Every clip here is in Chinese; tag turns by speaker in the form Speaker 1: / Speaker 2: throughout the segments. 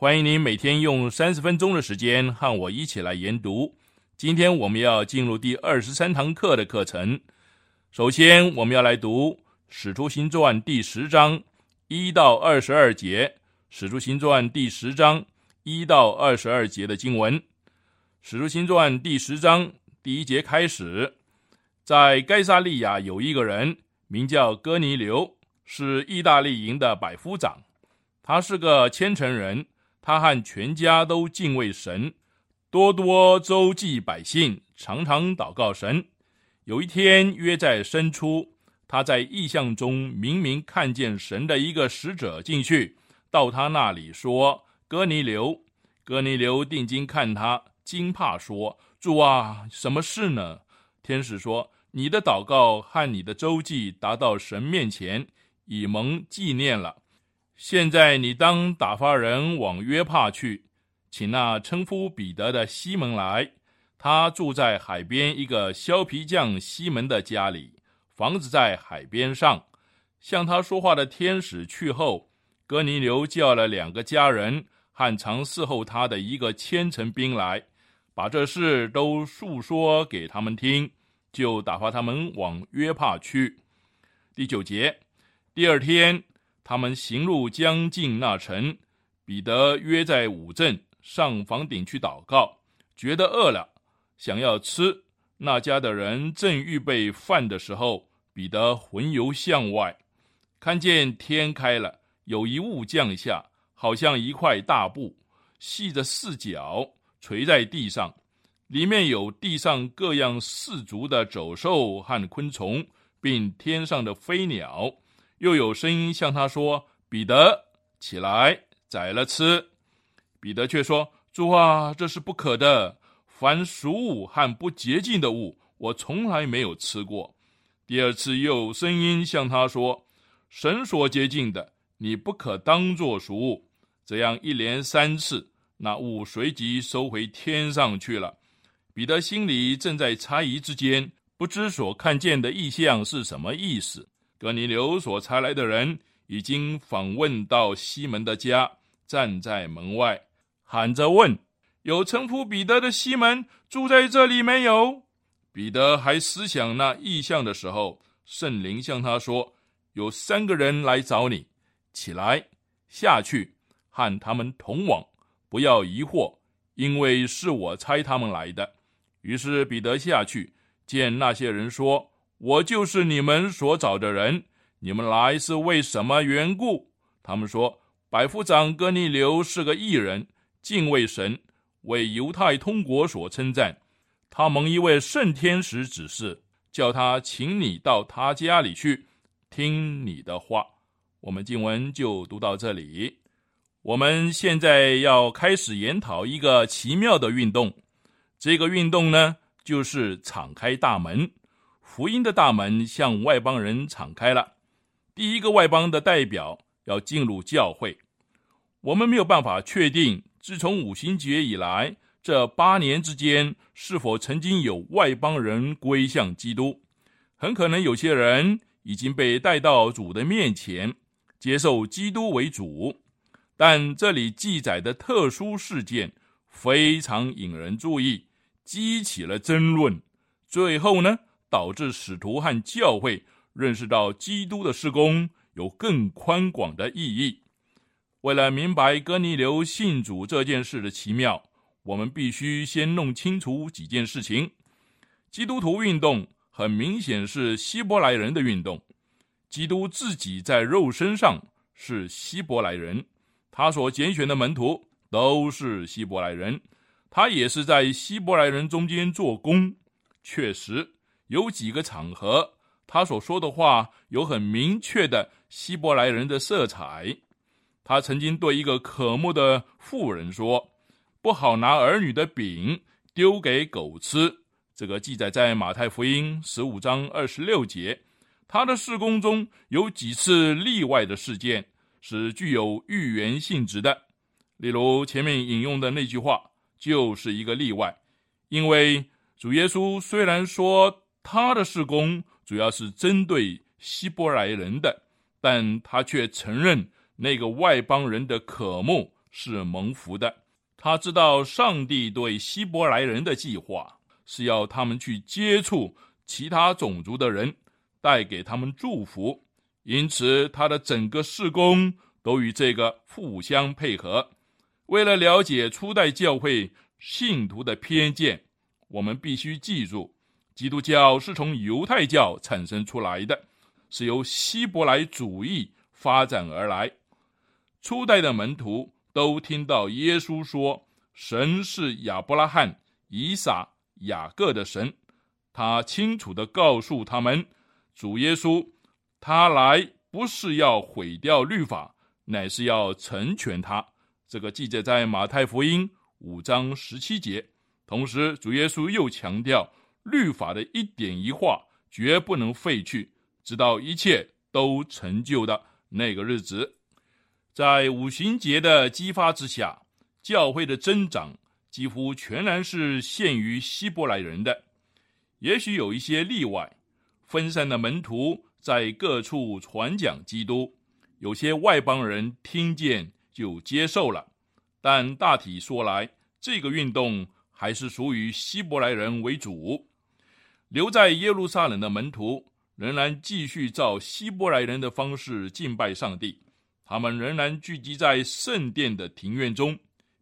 Speaker 1: 欢迎您每天用三十分钟的时间和我一起来研读。今天我们要进入第二十三堂课的课程。首先，我们要来读《使徒行传》第十章一到二十二节，《使徒行传》第十章一到二十二节的经文。《使徒行传》第十章第一节开始，在该萨利亚有一个人名叫哥尼流，是意大利营的百夫长，他是个虔诚人。他和全家都敬畏神，多多周济百姓，常常祷告神。有一天约在深处，他在异象中明明看见神的一个使者进去，到他那里说：“哥尼流，哥尼流，定睛看他，惊怕说：‘主啊，什么事呢？’天使说：‘你的祷告和你的周济达到神面前，以蒙纪念了。’”现在你当打发人往约帕去，请那称呼彼得的西门来。他住在海边一个削皮匠西门的家里，房子在海边上。向他说话的天使去后，哥尼流叫了两个家人和常伺候他的一个千层兵来，把这事都述说给他们听，就打发他们往约帕去。第九节，第二天。他们行路将近那城，彼得约在五镇上房顶去祷告，觉得饿了，想要吃。那家的人正预备饭的时候，彼得魂游向外，看见天开了，有一物降下，好像一块大布，系着四角，垂在地上，里面有地上各样四足的走兽和昆虫，并天上的飞鸟。又有声音向他说：“彼得，起来，宰了吃。”彼得却说：“主啊，这是不可的。凡俗物和不洁净的物，我从来没有吃过。”第二次又有声音向他说：“神所洁净的，你不可当作俗物。”这样一连三次，那物随即收回天上去了。彼得心里正在猜疑之间，不知所看见的异象是什么意思。哥尼流所差来的人已经访问到西门的家，站在门外喊着问：“有称呼彼得的西门住在这里没有？”彼得还思想那异象的时候，圣灵向他说：“有三个人来找你，起来下去，和他们同往，不要疑惑，因为是我差他们来的。”于是彼得下去见那些人说。我就是你们所找的人，你们来是为什么缘故？他们说，百夫长哥尼流是个异人，敬畏神，为犹太通国所称赞。他蒙一位圣天使指示，叫他请你到他家里去，听你的话。我们经文就读到这里。我们现在要开始研讨一个奇妙的运动，这个运动呢，就是敞开大门。福音的大门向外邦人敞开了。第一个外邦的代表要进入教会。我们没有办法确定，自从五旬节以来，这八年之间是否曾经有外邦人归向基督？很可能有些人已经被带到主的面前，接受基督为主。但这里记载的特殊事件非常引人注意，激起了争论。最后呢，导致使徒和教会认识到基督的施工有更宽广的意义。为了明白哥尼流信主这件事的奇妙，我们必须先弄清楚几件事情。基督徒运动很明显是希伯来人的运动，基督自己在肉身上是希伯来人，他所拣选的门徒都是希伯来人，他也是在希伯来人中间做工。确实有几个场合，他所说的话有很明确的希伯来人的色彩。他曾经对一个渴慕的妇人说：“不好拿儿女的饼丢给狗吃。”这个记载在马太福音十五章二十六节。他的事工中有几次例外的事件是具有预言性质的，例如前面引用的那句话就是一个例外。因为主耶稣虽然说他的事工主要是针对希伯来人的，但他却承认。那个外邦人的渴慕是蒙福的，他知道上帝对希伯来人的计划是要他们去接触其他种族的人，带给他们祝福，因此他的整个事工都与这个互相配合。为了了解初代教会信徒的偏见，我们必须记住，基督教是从犹太教产生出来的，是由希伯来主义发展而来。初代的门徒都听到耶稣说：“神是亚伯拉罕、以撒、雅各的神。”他清楚的告诉他们：“主耶稣，他来不是要毁掉律法，乃是要成全他。”这个记载在马太福音五章十七节。同时，主耶稣又强调，律法的一点一画绝不能废去，直到一切都成就的那个日子。在五旬节的激发之下，教会的增长几乎全然是限于希伯来人的。也许有一些例外，分散的门徒在各处传讲基督，有些外邦人听见就接受了。但大体说来，这个运动还是属于希伯来人为主。留在耶路撒冷的门徒仍然继续照希伯来人的方式敬拜上帝。他们仍然聚集在圣殿的庭院中。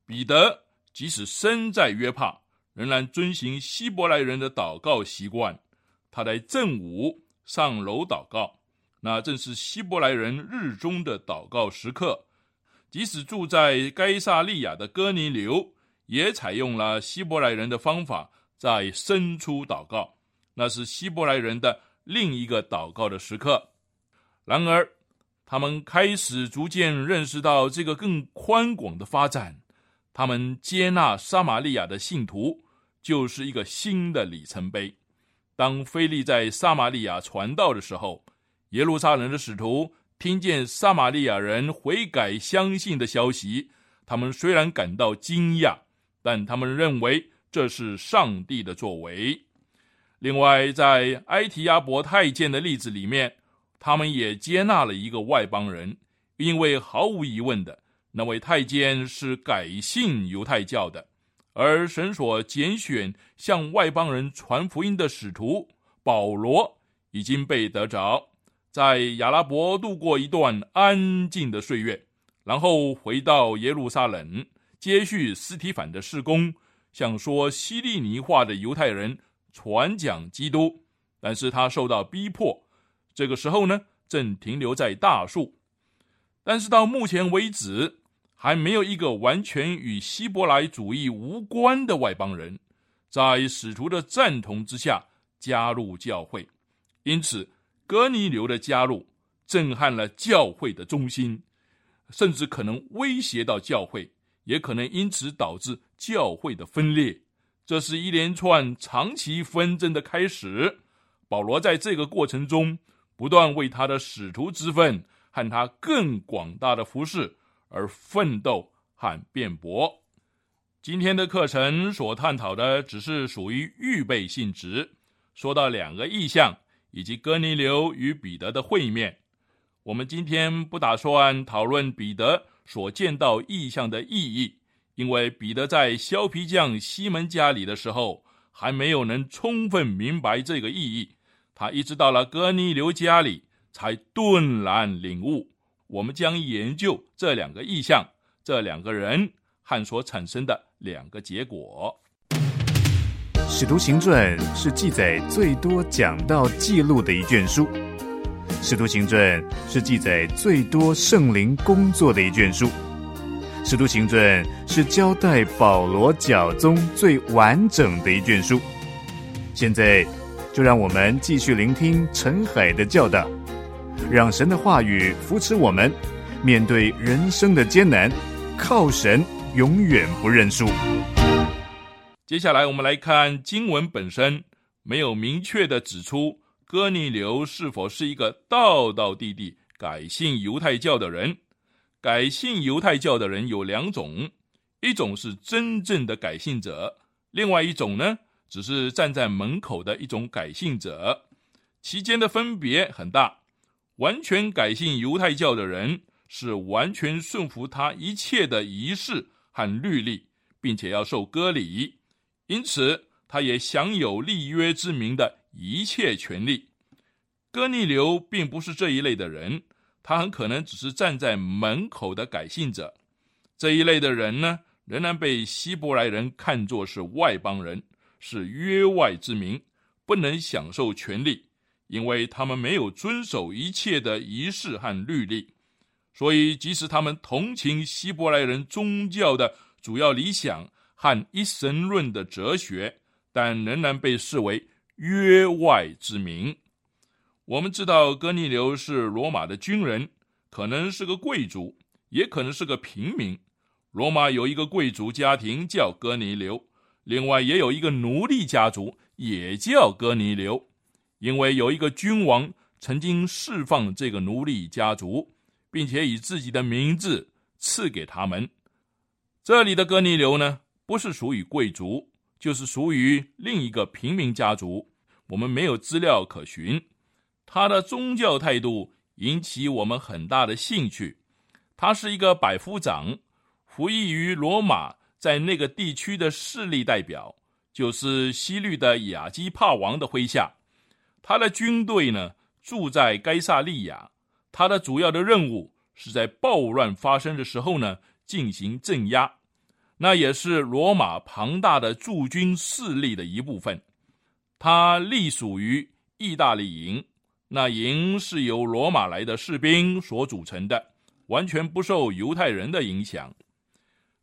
Speaker 1: 彼得即使身在约帕，仍然遵行希伯来人的祷告习惯。他在正午上楼祷告，那正是希伯来人日中的祷告时刻。即使住在该萨利亚的哥尼流，也采用了希伯来人的方法，在伸出祷告。那是希伯来人的另一个祷告的时刻。然而。他们开始逐渐认识到这个更宽广的发展，他们接纳撒玛利亚的信徒就是一个新的里程碑。当菲利在撒玛利亚传道的时候，耶路撒冷的使徒听见撒玛利亚人悔改相信的消息，他们虽然感到惊讶，但他们认为这是上帝的作为。另外，在埃提亚伯太监的例子里面。他们也接纳了一个外邦人，因为毫无疑问的，那位太监是改信犹太教的，而神所拣选向外邦人传福音的使徒保罗已经被得着，在亚拉伯度过一段安静的岁月，然后回到耶路撒冷，接续斯提凡的事工，向说希利尼话的犹太人传讲基督，但是他受到逼迫。这个时候呢，正停留在大树，但是到目前为止，还没有一个完全与希伯来主义无关的外邦人，在使徒的赞同之下加入教会。因此，哥尼流的加入震撼了教会的中心，甚至可能威胁到教会，也可能因此导致教会的分裂。这是一连串长期纷争的开始。保罗在这个过程中。不断为他的使徒之分和他更广大的服饰而奋斗和辩驳。今天的课程所探讨的只是属于预备性质，说到两个意象以及哥尼流与彼得的会面。我们今天不打算讨论彼得所见到意象的意义，因为彼得在削皮匠西门家里的时候还没有能充分明白这个意义，他一直到了哥尼流家里才顿然领悟。我们将研究这两个意象，这两个人和所产生的两个结果。
Speaker 2: 《使徒行传》是记载最多讲道记录的一卷书。《使徒行传》是记载最多圣灵工作的一卷书，《使徒行传》是交代保罗教宗最完整的一卷书。现在，就让我们继续聆听陈海的教导，让神的话语扶持我们，面对人生的艰难，靠神永远不认输。
Speaker 1: 接下来，我们来看经文本身，没有明确的指出。哥尼流是否是一个道道地地改信犹太教的人？改信犹太教的人有两种，一种是真正的改信者，另外一种呢，只是站在门口的一种改信者，其间的分别很大。完全改信犹太教的人是完全顺服他一切的仪式和律例，并且要受割礼，因此他也享有立约之名的。一切权利，哥尼流并不是这一类的人，他很可能只是站在门口的改信者。这一类的人呢，仍然被希伯来人看作是外邦人，是约外之民，不能享受权利，因为他们没有遵守一切的仪式和律例。所以，即使他们同情希伯来人宗教的主要理想和一神论的哲学，但仍然被视为。约外之名，我们知道哥尼流是罗马的军人，可能是个贵族，也可能是个平民。罗马有一个贵族家庭叫哥尼流，另外也有一个奴隶家族也叫哥尼流，因为有一个君王曾经释放这个奴隶家族，并且以自己的名字赐给他们。这里的哥尼流呢，不是属于贵族。就是属于另一个平民家族，我们没有资料可循。他的宗教态度引起我们很大的兴趣。他是一个百夫长，服役于罗马在那个地区的势力代表，就是西律的亚基帕王的麾下。他的军队呢住在该萨利亚，他的主要的任务是在暴乱发生的时候呢进行镇压。那也是罗马庞大的驻军势力的一部分，它隶属于意大利营。那营是由罗马来的士兵所组成的，完全不受犹太人的影响。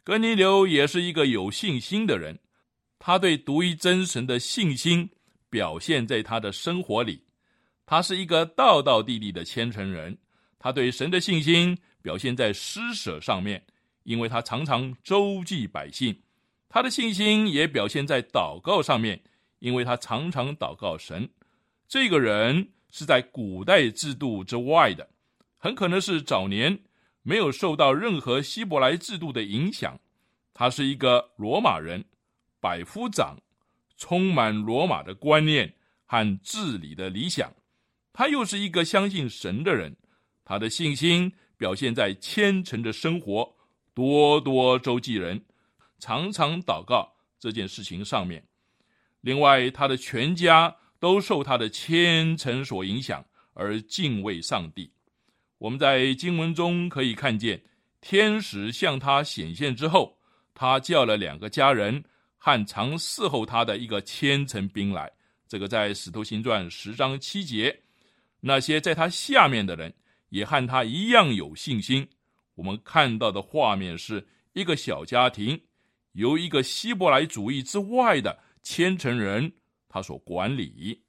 Speaker 1: 格尼流也是一个有信心的人，他对独一真神的信心表现在他的生活里。他是一个道道地地的虔诚人，他对神的信心表现在施舍上面。因为他常常周济百姓，他的信心也表现在祷告上面。因为他常常祷告神，这个人是在古代制度之外的，很可能是早年没有受到任何希伯来制度的影响。他是一个罗马人，百夫长，充满罗马的观念和治理的理想。他又是一个相信神的人，他的信心表现在虔诚的生活。多多周济人，常常祷告这件事情上面。另外，他的全家都受他的虔诚所影响，而敬畏上帝。我们在经文中可以看见，天使向他显现之后，他叫了两个家人和常伺候他的一个千层兵来。这个在《使徒行传》十章七节。那些在他下面的人也和他一样有信心。我们看到的画面是一个小家庭，由一个希伯来主义之外的虔诚人他所管理。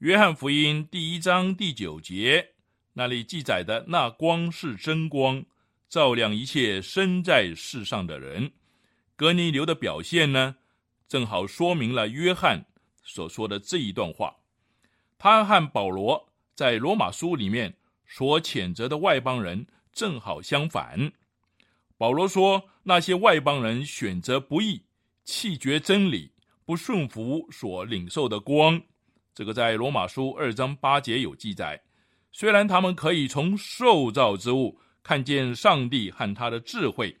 Speaker 1: 约翰福音第一章第九节那里记载的那光是真光，照亮一切生在世上的人。格尼流的表现呢，正好说明了约翰所说的这一段话。他和保罗在罗马书里面所谴责的外邦人。正好相反，保罗说，那些外邦人选择不义，弃绝真理，不顺服所领受的光。这个在罗马书二章八节有记载。虽然他们可以从受造之物看见上帝和他的智慧，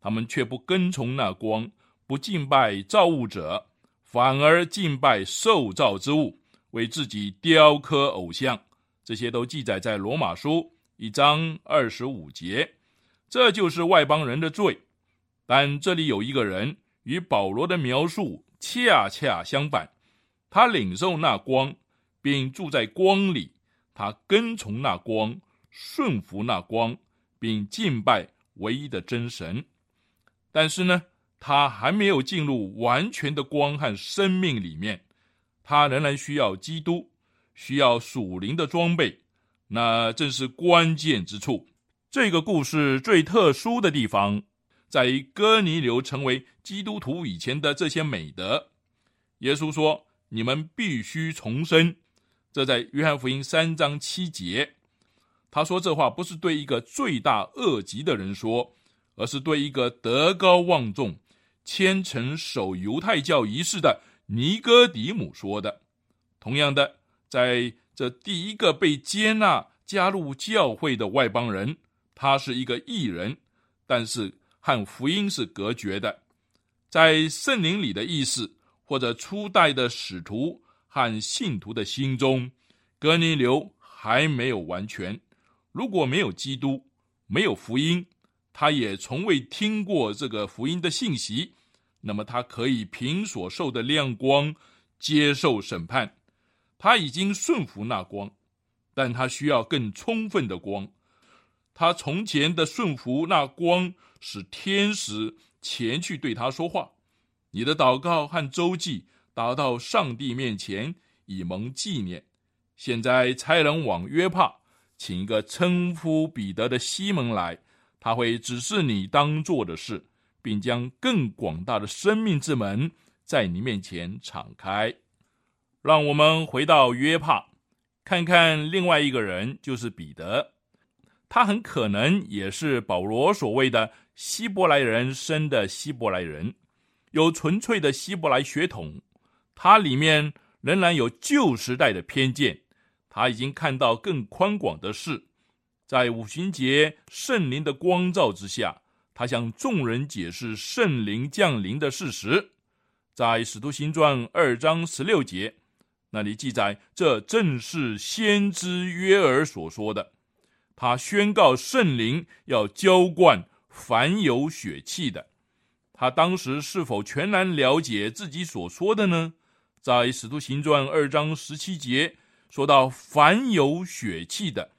Speaker 1: 他们却不跟从那光，不敬拜造物者，反而敬拜受造之物，为自己雕刻偶像。这些都记载在罗马书一章二十五节。这就是外邦人的罪，但这里有一个人与保罗的描述恰恰相反，他领受那光，并住在光里，他跟从那光，顺服那光，并敬拜唯一的真神。但是呢，他还没有进入完全的光和生命里面，他仍然需要基督，需要属灵的装备，那正是关键之处。这个故事最特殊的地方，在哥尼流成为基督徒以前的这些美德。耶稣说：“你们必须重生。”这在约翰福音三章七节。他说这话不是对一个罪大恶极的人说，而是对一个德高望重、虔诚守犹太教仪式的尼哥底母说的。同样的，在这第一个被接纳加入教会的外邦人。他是一个异人，但是和福音是隔绝的。在圣灵里的意思，或者初代的使徒和信徒的心中，格尼流还没有完全。如果没有基督，没有福音，他也从未听过这个福音的信息，那么他可以凭所受的亮光接受审判。他已经顺服那光，但他需要更充分的光。他从前的顺服，那光使天使前去对他说话。你的祷告和周记达到上帝面前，以蒙纪念。现在差人往约帕，请一个称呼彼得的西门来，他会指示你当做的事，并将更广大的生命之门在你面前敞开。让我们回到约帕，看看另外一个人，就是彼得。他很可能也是保罗所谓的希伯来人生的希伯来人，有纯粹的希伯来血统。他里面仍然有旧时代的偏见，他已经看到更宽广的事。在五旬节圣灵的光照之下，他向众人解释圣灵降临的事实。在使徒行传二章十六节那里记载，这正是先知约尔所说的。他宣告圣灵要浇灌凡有血气的。他当时是否全然了解自己所说的呢？在使徒行传二章十七节说到“凡有血气的”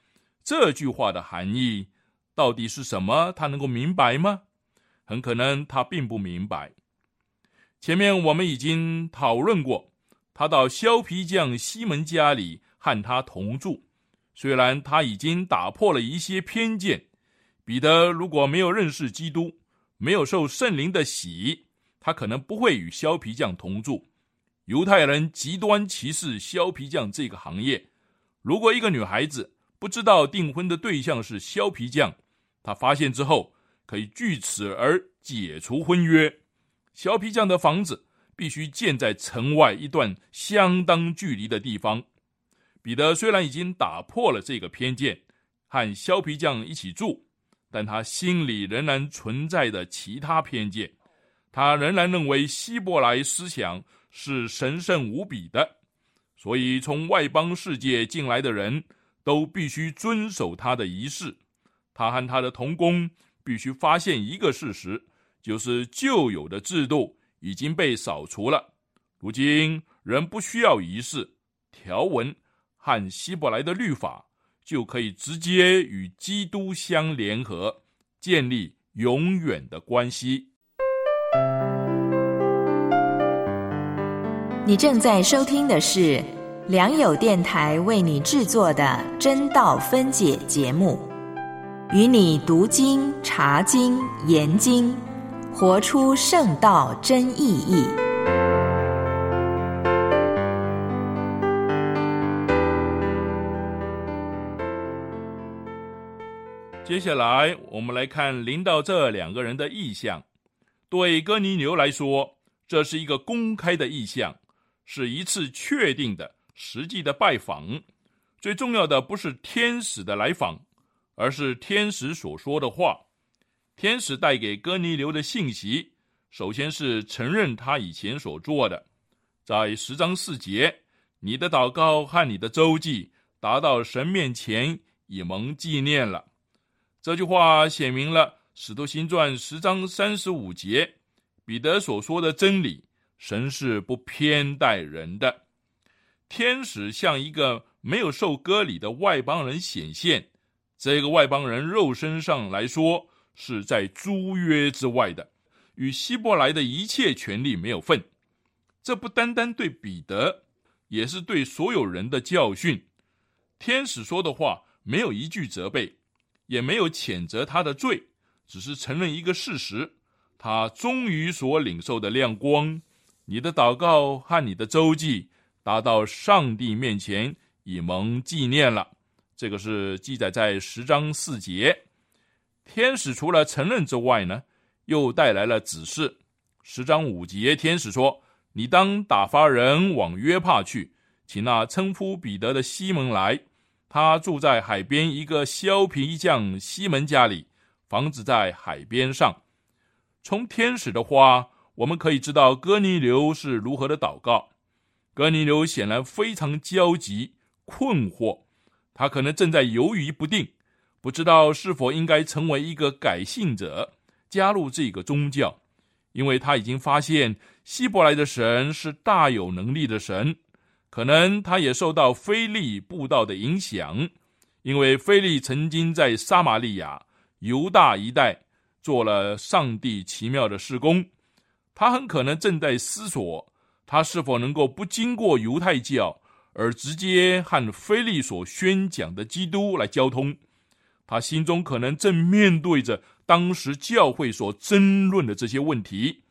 Speaker 1: 这句话的含义到底是什么？他能够明白吗？很可能他并不明白。前面我们已经讨论过，他到削皮匠西门家里和他同住。虽然他已经打破了一些偏见，彼得如果没有认识基督，没有受圣灵的洗，他可能不会与削皮匠同住。犹太人极端歧视削皮匠这个行业。如果一个女孩子不知道订婚的对象是削皮匠，她发现之后可以据此而解除婚约。削皮匠的房子必须建在城外一段相当距离的地方。彼得虽然已经打破了这个偏见，和削皮匠一起住，但他心里仍然存在着其他偏见。他仍然认为希伯来思想是神圣无比的，所以从外邦世界进来的人都必须遵守他的仪式。他和他的同工必须发现一个事实，就是旧有的制度已经被扫除了。如今人不需要仪式条文。和希伯来的律法就可以直接与基督相联合，建立永远的关系。
Speaker 3: 你正在收听的是良友电台为你制作的真道分解节目，与你读经、查经、研经，活出圣道真意义。
Speaker 1: 接下来，我们来看临到这两个人的意向。对哥尼流来说，这是一个公开的意向，是一次确定的、实际的拜访。最重要的不是天使的来访，而是天使所说的话。天使带给哥尼流的信息，首先是承认他以前所做的，在十章四节，你的祷告和你的周记达到神面前，以蒙纪念了。这句话写明了《使徒行传》十章三十五节，彼得所说的真理：神是不偏待人的。天使向一个没有受割礼的外邦人显现，这个外邦人肉身上来说是在租约之外的，与希伯来的一切权利没有份。这不单单对彼得，也是对所有人的教训。天使说的话没有一句责备。也没有谴责他的罪，只是承认一个事实：他终于所领受的亮光，你的祷告和你的周记达到上帝面前，以蒙纪念了。这个是记载在十章四节。天使除了承认之外呢，又带来了指示。十章五节，天使说：“你当打发人往约帕去，请那称呼彼得的西门来。”他住在海边一个削皮匠西门家里，房子在海边上。从天使的话，我们可以知道哥尼流是如何的祷告。哥尼流显然非常焦急、困惑，他可能正在犹豫不定，不知道是否应该成为一个改信者，加入这个宗教，因为他已经发现希伯来的神是大有能力的神。可能他也受到菲利布道的影响，因为菲利曾经在撒玛利亚、犹大一带做了上帝奇妙的施工。他很可能正在思索，他是否能够不经过犹太教，而直接和菲利所宣讲的基督来交通。他心中可能正面对着当时教会所争论的这些问题。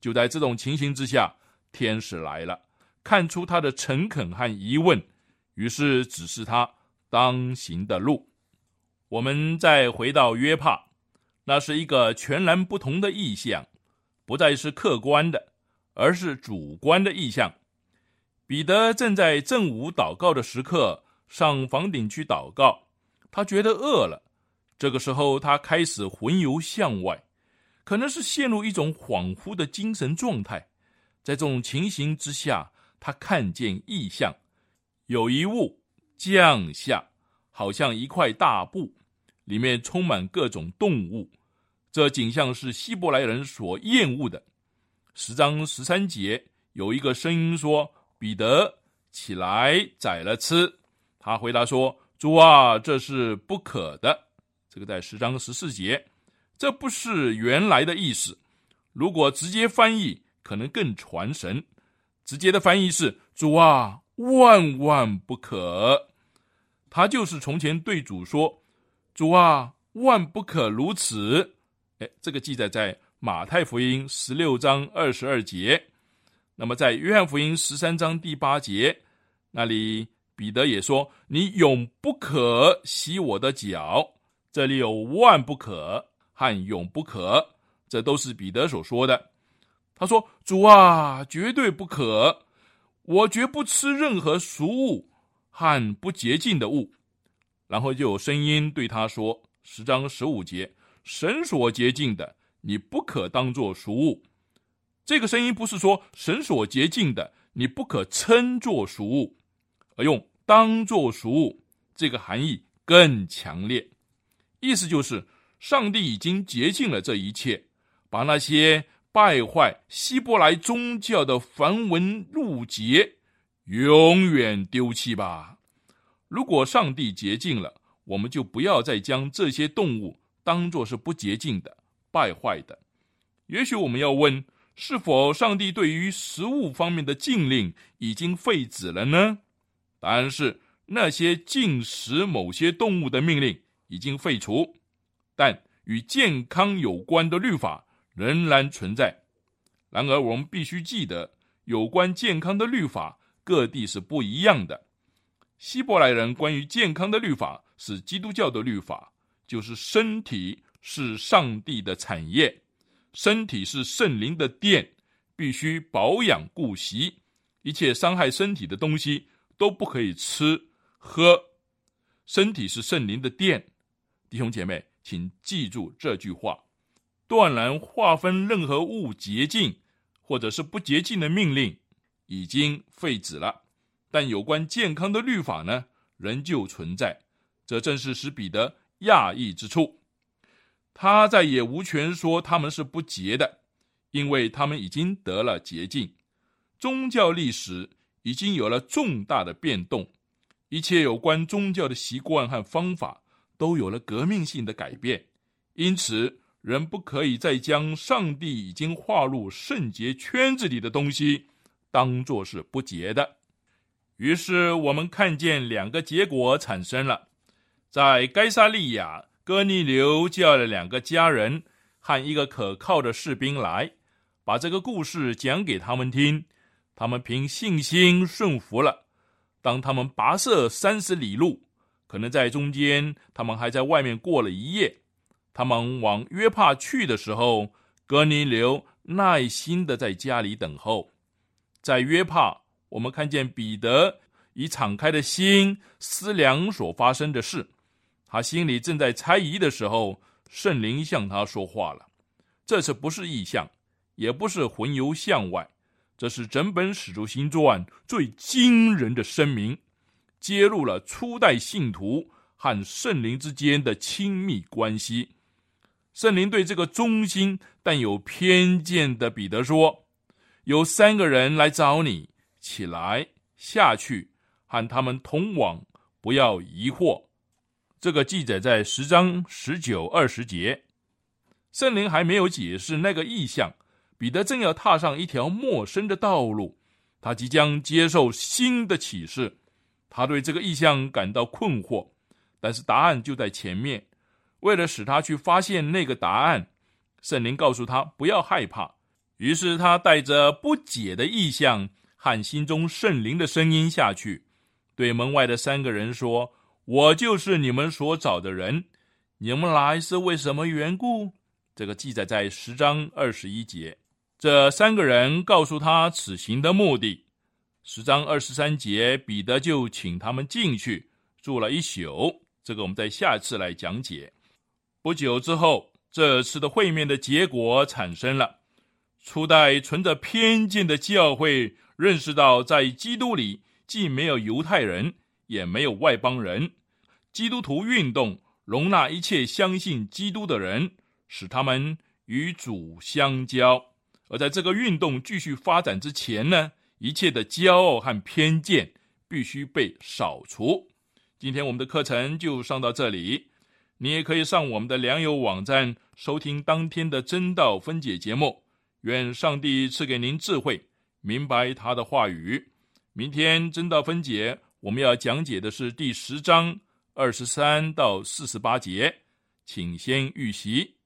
Speaker 1: 就在这种情形之下，天使来了。看出他的诚恳和疑问，于是指示他当行的路。我们再回到约帕，那是一个全然不同的意象，不再是客观的，而是主观的意象。彼得正在正午祷告的时刻上房顶去祷告，他觉得饿了。这个时候，他开始魂游向外，可能是陷入一种恍惚的精神状态。在这种情形之下。他看见异象，有一物降下，好像一块大布，里面充满各种动物。这景象是希伯来人所厌恶的。十章十三节有一个声音说：“彼得起来宰了吃。”他回答说：“主啊，这是不可的。”这个在十章十四节，这不是原来的意思。如果直接翻译，可能更传神。直接的翻译是“主啊，万万不可”。他就是从前对主说：“主啊，万不可如此。”哎，这个记载在马太福音十六章二十二节。那么在约翰福音十三章第八节那里，彼得也说：“你永不可洗我的脚。”这里有“万不可”和“永不可”，这都是彼得所说的。他说：“主啊，绝对不可！我绝不吃任何俗物和不洁净的物。”然后就有声音对他说：“十章十五节，神所洁净的，你不可当作俗物。”这个声音不是说神所洁净的，你不可称作俗物，而用“当作俗物”这个含义更强烈。意思就是，上帝已经洁净了这一切，把那些。败坏希伯来宗教的繁文缛节，永远丢弃吧。如果上帝洁净了，我们就不要再将这些动物当作是不洁净的、败坏的。也许我们要问：是否上帝对于食物方面的禁令已经废止了呢？答案是：那些禁食某些动物的命令已经废除，但与健康有关的律法。仍然存在。然而，我们必须记得，有关健康的律法，各地是不一样的。希伯来人关于健康的律法是基督教的律法，就是身体是上帝的产业，身体是圣灵的殿，必须保养顾惜，一切伤害身体的东西都不可以吃喝。身体是圣灵的殿，弟兄姐妹，请记住这句话。断然划分任何物洁净或者是不洁净的命令已经废止了，但有关健康的律法呢，仍旧存在。这正是使彼得讶异之处。他再也无权说他们是不洁的，因为他们已经得了洁净。宗教历史已经有了重大的变动，一切有关宗教的习惯和方法都有了革命性的改变，因此。人不可以再将上帝已经划入圣洁圈子里的东西当做是不洁的。于是我们看见两个结果产生了：在该萨利亚，哥尼流叫了两个家人和一个可靠的士兵来，把这个故事讲给他们听。他们凭信心顺服了。当他们跋涉三十里路，可能在中间，他们还在外面过了一夜。他们往约帕去的时候，格尼流耐心的在家里等候。在约帕，我们看见彼得以敞开的心思量所发生的事。他心里正在猜疑的时候，圣灵向他说话了。这次不是意象，也不是魂游向外，这是整本使徒行传最惊人的声明，揭露了初代信徒和圣灵之间的亲密关系。圣灵对这个忠心但有偏见的彼得说：“有三个人来找你，起来下去，喊他们同往，不要疑惑。”这个记载在十章十九、二十节。圣灵还没有解释那个意象，彼得正要踏上一条陌生的道路，他即将接受新的启示。他对这个意象感到困惑，但是答案就在前面。为了使他去发现那个答案，圣灵告诉他不要害怕。于是他带着不解的意向和心中圣灵的声音下去，对门外的三个人说：“我就是你们所找的人，你们来是为什么缘故？”这个记载在十章二十一节。这三个人告诉他此行的目的。十章二十三节，彼得就请他们进去住了一宿。这个我们在下次来讲解。不久之后，这次的会面的结果产生了。初代存着偏见的教会认识到，在基督里既没有犹太人，也没有外邦人。基督徒运动容纳一切相信基督的人，使他们与主相交。而在这个运动继续发展之前呢，一切的骄傲和偏见必须被扫除。今天我们的课程就上到这里。你也可以上我们的良友网站收听当天的真道分解节目。愿上帝赐给您智慧，明白他的话语。明天真道分解，我们要讲解的是第十章二十三到四十八节，请先预习。